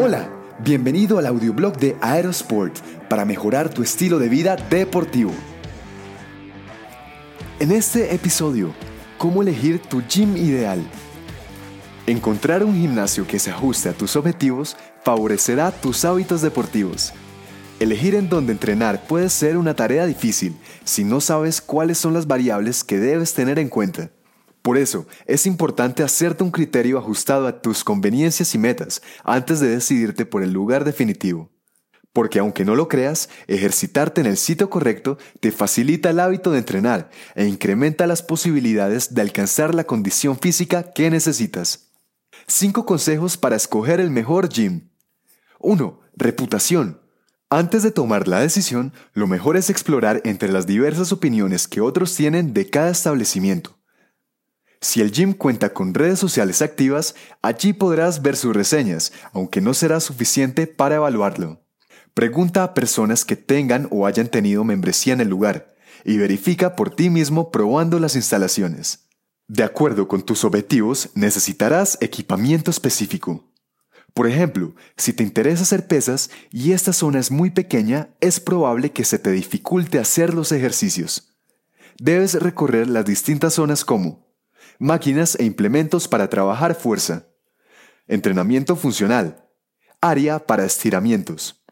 Hola, bienvenido al audioblog de Aerosport para mejorar tu estilo de vida deportivo. En este episodio, ¿cómo elegir tu gym ideal? Encontrar un gimnasio que se ajuste a tus objetivos favorecerá tus hábitos deportivos. Elegir en dónde entrenar puede ser una tarea difícil si no sabes cuáles son las variables que debes tener en cuenta. Por eso, es importante hacerte un criterio ajustado a tus conveniencias y metas antes de decidirte por el lugar definitivo. Porque aunque no lo creas, ejercitarte en el sitio correcto te facilita el hábito de entrenar e incrementa las posibilidades de alcanzar la condición física que necesitas. 5 consejos para escoger el mejor gym. 1. Reputación. Antes de tomar la decisión, lo mejor es explorar entre las diversas opiniones que otros tienen de cada establecimiento. Si el gym cuenta con redes sociales activas, allí podrás ver sus reseñas, aunque no será suficiente para evaluarlo. Pregunta a personas que tengan o hayan tenido membresía en el lugar y verifica por ti mismo probando las instalaciones. De acuerdo con tus objetivos, necesitarás equipamiento específico. Por ejemplo, si te interesa hacer pesas y esta zona es muy pequeña, es probable que se te dificulte hacer los ejercicios. Debes recorrer las distintas zonas como máquinas e implementos para trabajar fuerza, entrenamiento funcional, área para estiramientos.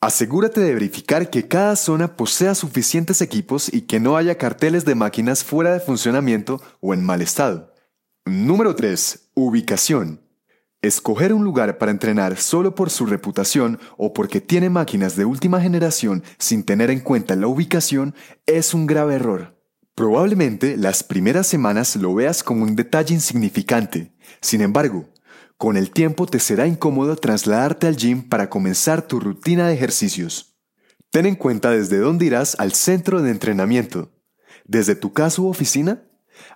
Asegúrate de verificar que cada zona posea suficientes equipos y que no haya carteles de máquinas fuera de funcionamiento o en mal estado. Número 3. Ubicación. Escoger un lugar para entrenar solo por su reputación o porque tiene máquinas de última generación sin tener en cuenta la ubicación es un grave error. Probablemente las primeras semanas lo veas como un detalle insignificante. Sin embargo, con el tiempo te será incómodo trasladarte al gym para comenzar tu rutina de ejercicios. Ten en cuenta desde dónde irás al centro de entrenamiento. ¿Desde tu casa u oficina?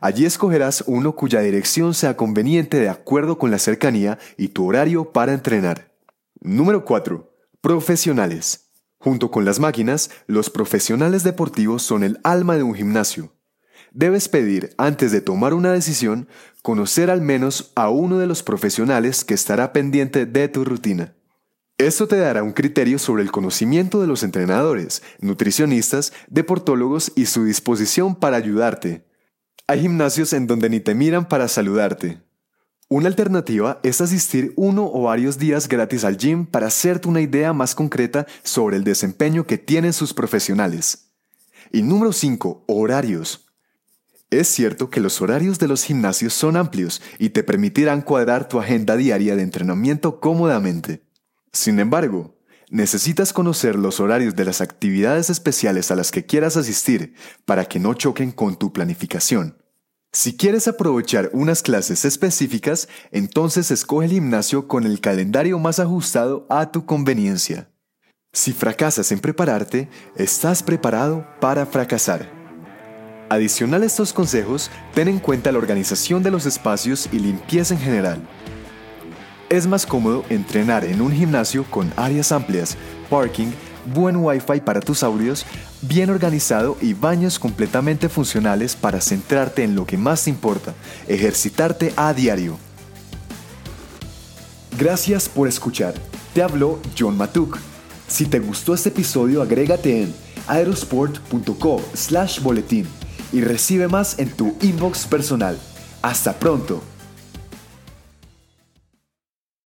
Allí escogerás uno cuya dirección sea conveniente de acuerdo con la cercanía y tu horario para entrenar. Número 4. Profesionales. Junto con las máquinas, los profesionales deportivos son el alma de un gimnasio. Debes pedir, antes de tomar una decisión, conocer al menos a uno de los profesionales que estará pendiente de tu rutina. Esto te dará un criterio sobre el conocimiento de los entrenadores, nutricionistas, deportólogos y su disposición para ayudarte. Hay gimnasios en donde ni te miran para saludarte. Una alternativa es asistir uno o varios días gratis al gym para hacerte una idea más concreta sobre el desempeño que tienen sus profesionales. Y número 5. Horarios. Es cierto que los horarios de los gimnasios son amplios y te permitirán cuadrar tu agenda diaria de entrenamiento cómodamente. Sin embargo, necesitas conocer los horarios de las actividades especiales a las que quieras asistir para que no choquen con tu planificación. Si quieres aprovechar unas clases específicas, entonces escoge el gimnasio con el calendario más ajustado a tu conveniencia. Si fracasas en prepararte, estás preparado para fracasar. Adicional a estos consejos, ten en cuenta la organización de los espacios y limpieza en general. Es más cómodo entrenar en un gimnasio con áreas amplias, parking, buen wifi para tus audios, bien organizado y baños completamente funcionales para centrarte en lo que más te importa, ejercitarte a diario. Gracias por escuchar. Te habló John Matuk. Si te gustó este episodio, agrégate en aerosport.co slash boletín y recibe más en tu inbox personal. Hasta pronto.